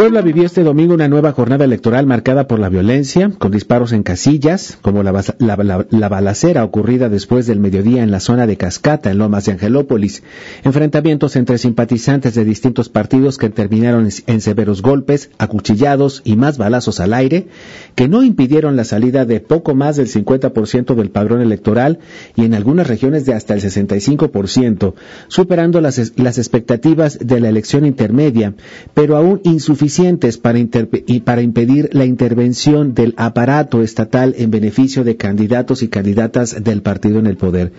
Puebla vivió este domingo una nueva jornada electoral marcada por la violencia, con disparos en casillas, como la, balacera ocurrida después del mediodía en la zona de Cascata, en Lomas de Angelópolis, enfrentamientos entre simpatizantes de distintos partidos que terminaron en severos golpes, acuchillados y más balazos al aire, que no impidieron la salida de poco más del 50% del padrón electoral y en algunas regiones de hasta el 65%, superando las, las expectativas de la elección intermedia, pero aún insuficiente para, para impedir la intervención del aparato estatal en beneficio de candidatos y candidatas del partido en el poder.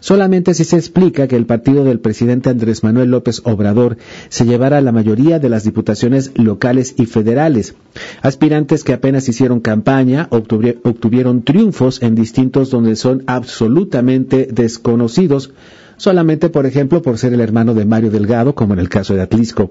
Solamente si se explica que el partido del presidente Andrés Manuel López Obrador se llevara la mayoría de las diputaciones locales y federales. Aspirantes que apenas hicieron campaña obtuvieron triunfos en distintos donde son absolutamente desconocidos solamente por ejemplo por ser el hermano de Mario Delgado, como en el caso de Atlisco.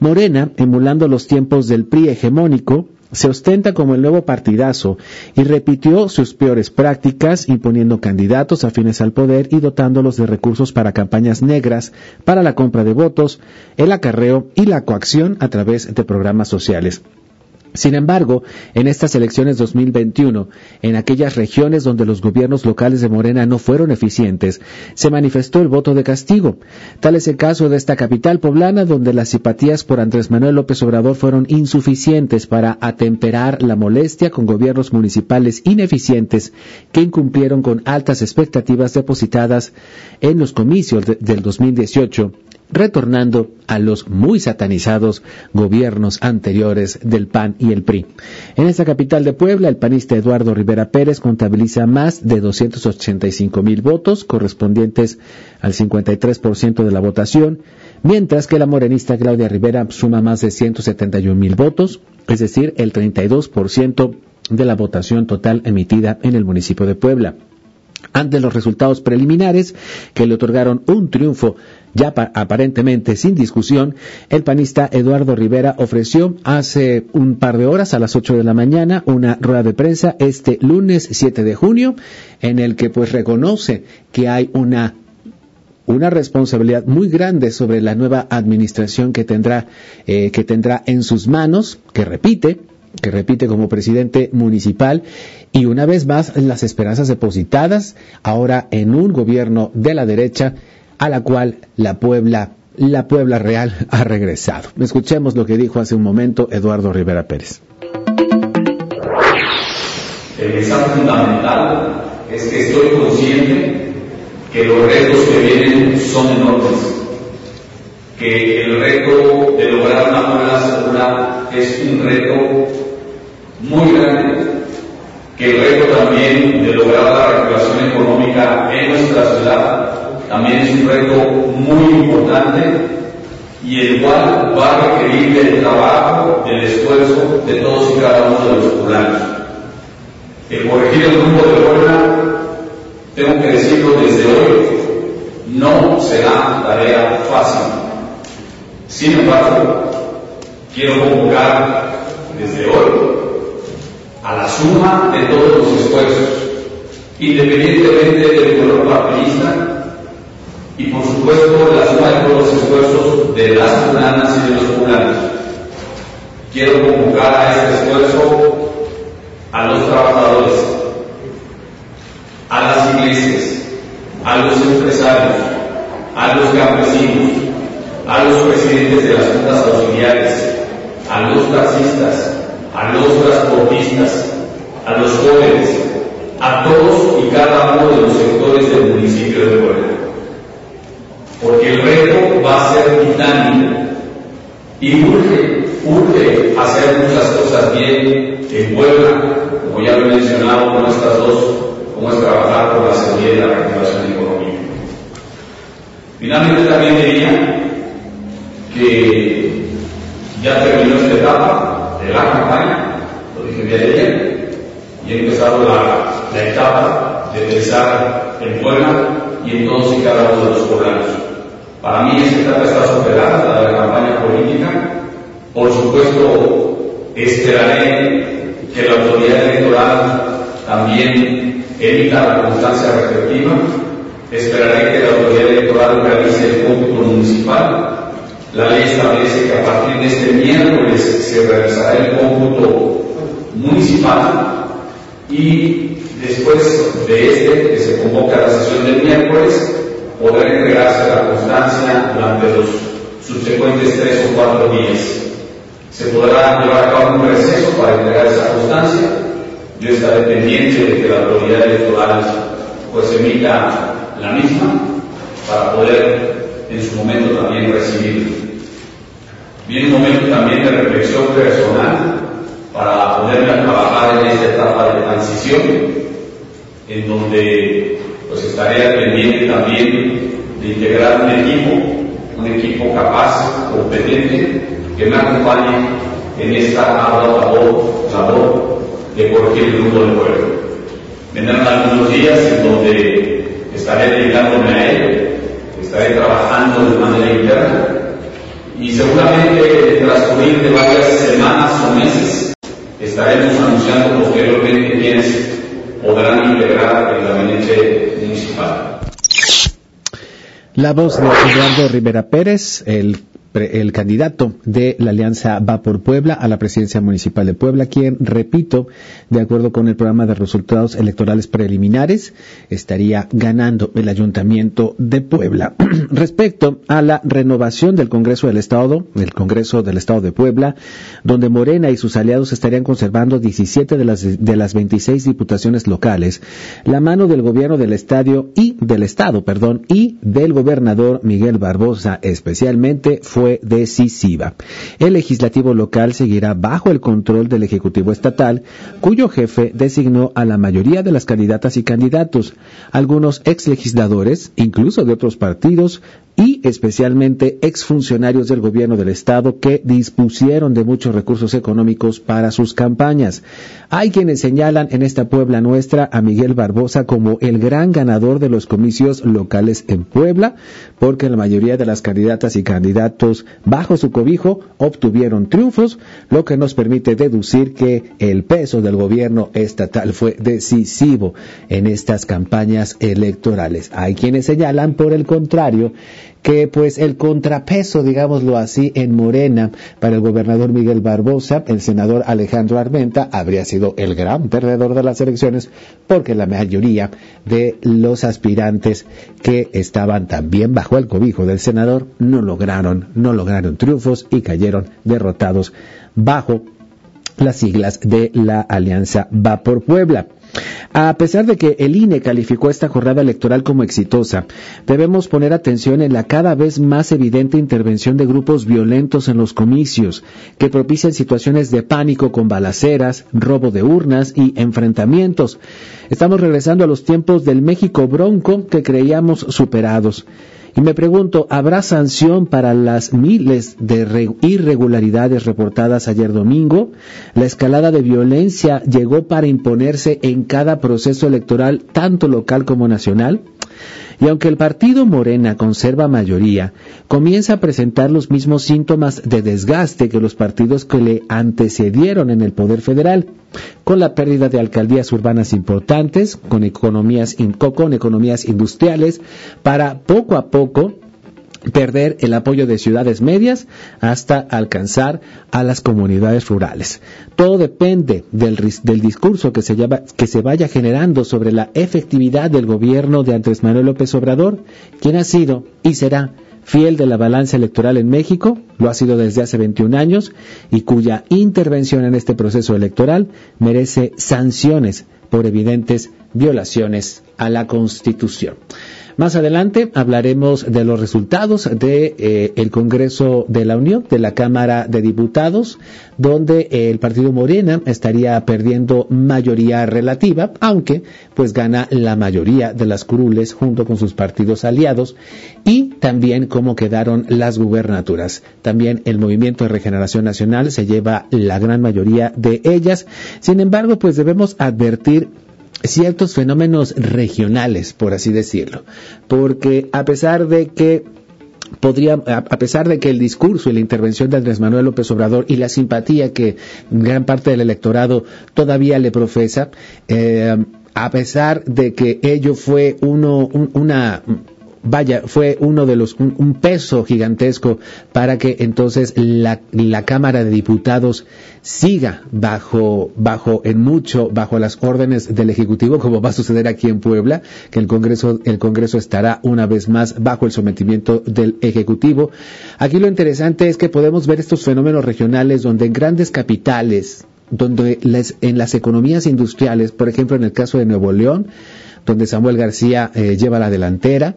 Morena, emulando los tiempos del PRI hegemónico, se ostenta como el nuevo partidazo y repitió sus peores prácticas imponiendo candidatos afines al poder y dotándolos de recursos para campañas negras, para la compra de votos, el acarreo y la coacción a través de programas sociales. Sin embargo, en estas elecciones 2021, en aquellas regiones donde los gobiernos locales de Morena no fueron eficientes, se manifestó el voto de castigo. Tal es el caso de esta capital poblana, donde las simpatías por Andrés Manuel López Obrador fueron insuficientes para atemperar la molestia con gobiernos municipales ineficientes que incumplieron con altas expectativas depositadas en los comicios del 2018 retornando a los muy satanizados gobiernos anteriores del PAN y el PRI. En esta capital de Puebla, el panista Eduardo Rivera Pérez contabiliza más de 285 mil votos, correspondientes al 53% de la votación, mientras que la morenista Claudia Rivera suma más de 171 mil votos, es decir, el 32% de la votación total emitida en el municipio de Puebla. Ante los resultados preliminares que le otorgaron un triunfo ya aparentemente sin discusión, el panista Eduardo Rivera ofreció hace un par de horas a las 8 de la mañana una rueda de prensa este lunes 7 de junio en el que pues reconoce que hay una una responsabilidad muy grande sobre la nueva administración que tendrá eh, que tendrá en sus manos, que repite, que repite como presidente municipal y una vez más las esperanzas depositadas ahora en un gobierno de la derecha a la cual la Puebla, la Puebla Real ha regresado. Escuchemos lo que dijo hace un momento Eduardo Rivera Pérez. El mensaje fundamental es que estoy consciente que los retos que vienen son enormes, que el reto de lograr una Puebla segura es un reto muy grande, que el reto también de lograr la recuperación económica en nuestra ciudad también es un reto muy importante y el cual va a requerir del trabajo, del esfuerzo de todos y cada uno de los poblanos. El corregir el grupo de Puebla, tengo que decirlo desde hoy, no será tarea fácil. Sin embargo, quiero convocar desde hoy suma de todos los esfuerzos, independientemente del color partidista, y por supuesto la suma de todos los esfuerzos de las poblanas y de los poblanos. Quiero convocar a este esfuerzo a los trabajadores, a las iglesias, a los empresarios, a los campesinos, a los presidentes de las juntas auxiliares, a los taxistas, a los transportistas, a los jóvenes, a todos y cada uno de los sectores del municipio de Puebla porque el reto va a ser titánico y urge, urge hacer muchas cosas bien en Puebla, como ya lo he mencionado con estas dos, como es trabajar por la seguridad y la reactivación económica. Finalmente también diría que ya terminó esta etapa de la campaña, lo dije bien ayer, y he empezado la, la etapa de pensar en Puebla y en todos y cada uno de los poblanos. Para mí esa etapa está superada, la de la campaña política. Por supuesto, esperaré que la autoridad electoral también emita la constancia respectiva, esperaré que la autoridad electoral realice el cómputo municipal. La ley establece que a partir de este miércoles se realizará el cómputo municipal y después de este, que se convoca la sesión del miércoles, podrá entregarse la constancia durante los subsecuentes tres o cuatro días. Se podrá llevar a cabo un receso para entregar esa constancia. Yo estaré pendiente de que la autoridad electoral pues emita la misma para poder en su momento también recibirla. Viene un momento también de reflexión personal para ponerme a trabajar en esta etapa de transición, en donde pues estaré pendiente también de integrar un equipo, un equipo capaz, competente, que me acompañe en esta ardua labor, labor de el grupo del pueblo. Vendrán algunos días en donde estaré dedicándome a ello, estaré trabajando de manera interna y seguramente en transcurrir de varias semanas o meses estaremos anunciando posteriormente quienes podrán integrar el gabinete municipal. La voz de Eduardo Rivera Pérez, el el candidato de la Alianza Va por Puebla a la presidencia municipal de Puebla, quien, repito, de acuerdo con el programa de resultados electorales preliminares, estaría ganando el ayuntamiento de Puebla. Respecto a la renovación del Congreso del Estado, el Congreso del Estado de Puebla, donde Morena y sus aliados estarían conservando 17 de las, de las 26 diputaciones locales, la mano del gobierno del estadio y del Estado, perdón, y del gobernador Miguel Barbosa especialmente fue decisiva. El legislativo local seguirá bajo el control del Ejecutivo Estatal, cuyo jefe designó a la mayoría de las candidatas y candidatos. Algunos ex legisladores, incluso de otros partidos, y especialmente exfuncionarios del gobierno del Estado que dispusieron de muchos recursos económicos para sus campañas. Hay quienes señalan en esta Puebla nuestra a Miguel Barbosa como el gran ganador de los comicios locales en Puebla, porque la mayoría de las candidatas y candidatos bajo su cobijo obtuvieron triunfos, lo que nos permite deducir que el peso del gobierno estatal fue decisivo en estas campañas electorales. Hay quienes señalan, por el contrario, que pues el contrapeso, digámoslo así, en Morena para el gobernador Miguel Barbosa, el senador Alejandro Armenta, habría sido el gran perdedor de las elecciones porque la mayoría de los aspirantes que estaban también bajo el cobijo del senador no lograron, no lograron triunfos y cayeron derrotados bajo las siglas de la Alianza Va por Puebla. A pesar de que el INE calificó esta jornada electoral como exitosa, debemos poner atención en la cada vez más evidente intervención de grupos violentos en los comicios, que propician situaciones de pánico con balaceras, robo de urnas y enfrentamientos. Estamos regresando a los tiempos del México bronco que creíamos superados. Y me pregunto, ¿habrá sanción para las miles de irregularidades reportadas ayer domingo? La escalada de violencia llegó para imponerse en cada proceso electoral, tanto local como nacional. Y aunque el partido Morena conserva mayoría, comienza a presentar los mismos síntomas de desgaste que los partidos que le antecedieron en el poder federal, con la pérdida de alcaldías urbanas importantes, con economías, con economías industriales, para poco a poco perder el apoyo de ciudades medias hasta alcanzar a las comunidades rurales. Todo depende del, discurso que se, que se vaya generando sobre la efectividad del gobierno de Andrés Manuel López Obrador, quien ha sido y será fiel de la balanza electoral en México, lo ha sido desde hace 21 años, y cuya intervención en este proceso electoral merece sanciones por evidentes violaciones a la Constitución. Más adelante hablaremos de los resultados del de, eh, el Congreso de la Unión, de la Cámara de Diputados, donde el Partido Morena estaría perdiendo mayoría relativa, aunque pues gana la mayoría de las curules junto con sus partidos aliados y también cómo quedaron las gubernaturas. También el Movimiento de Regeneración Nacional se lleva la gran mayoría de ellas. Sin embargo, pues debemos advertir ciertos fenómenos regionales, por así decirlo, porque a pesar de que podría, a pesar de que el discurso y la intervención de Andrés Manuel López Obrador y la simpatía que gran parte del electorado todavía le profesa, eh, a pesar de que ello fue uno, una vaya, fue uno de los, un, peso gigantesco para que entonces la, la, Cámara de Diputados siga bajo, bajo, en mucho, bajo las órdenes del Ejecutivo, como va a suceder aquí en Puebla, que el Congreso, el Congreso estará una vez más bajo el sometimiento del Ejecutivo. Aquí lo interesante es que podemos ver estos fenómenos regionales donde en grandes capitales, donde en las economías industriales, por ejemplo en el caso de Nuevo León, donde Samuel García eh, lleva la delantera,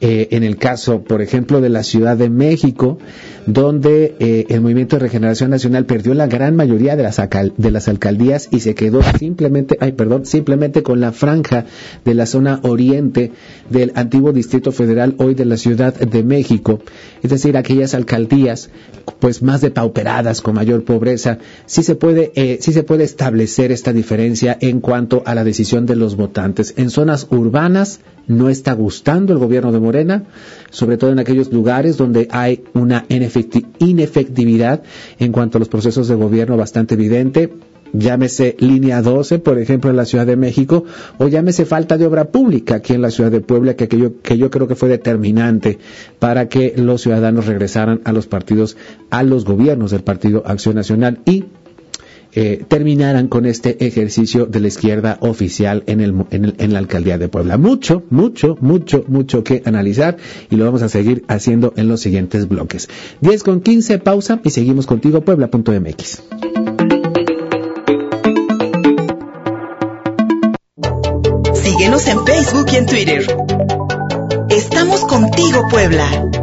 eh, en el caso, por ejemplo, de la Ciudad de México, donde eh, el Movimiento de Regeneración Nacional perdió la gran mayoría de las, de las alcaldías y se quedó simplemente, ay, perdón, simplemente con la franja de la zona oriente del antiguo Distrito Federal, hoy de la Ciudad de México, es decir, aquellas alcaldías pues más depauperadas, con mayor pobreza, sí se puede, eh, sí se puede establecer esta diferencia en cuanto a la decisión de los votantes. En zonas urbanas no está gustando el gobierno de Morena, sobre todo en aquellos lugares donde hay una inefectividad en cuanto a los procesos de gobierno bastante evidente. Llámese línea 12, por ejemplo, en la Ciudad de México, o llámese falta de obra pública aquí en la Ciudad de Puebla, que, yo, que yo creo que fue determinante para que los ciudadanos regresaran a los partidos, a los gobiernos del Partido Acción Nacional. Y eh, terminaran con este ejercicio de la izquierda oficial en, el, en, la alcaldía de Puebla. Mucho, mucho, mucho, mucho que analizar y lo vamos a seguir haciendo en los siguientes bloques. 10 con 15, pausa y seguimos contigo, puebla.mx. Síguenos en Facebook y en Twitter. Estamos contigo, Puebla.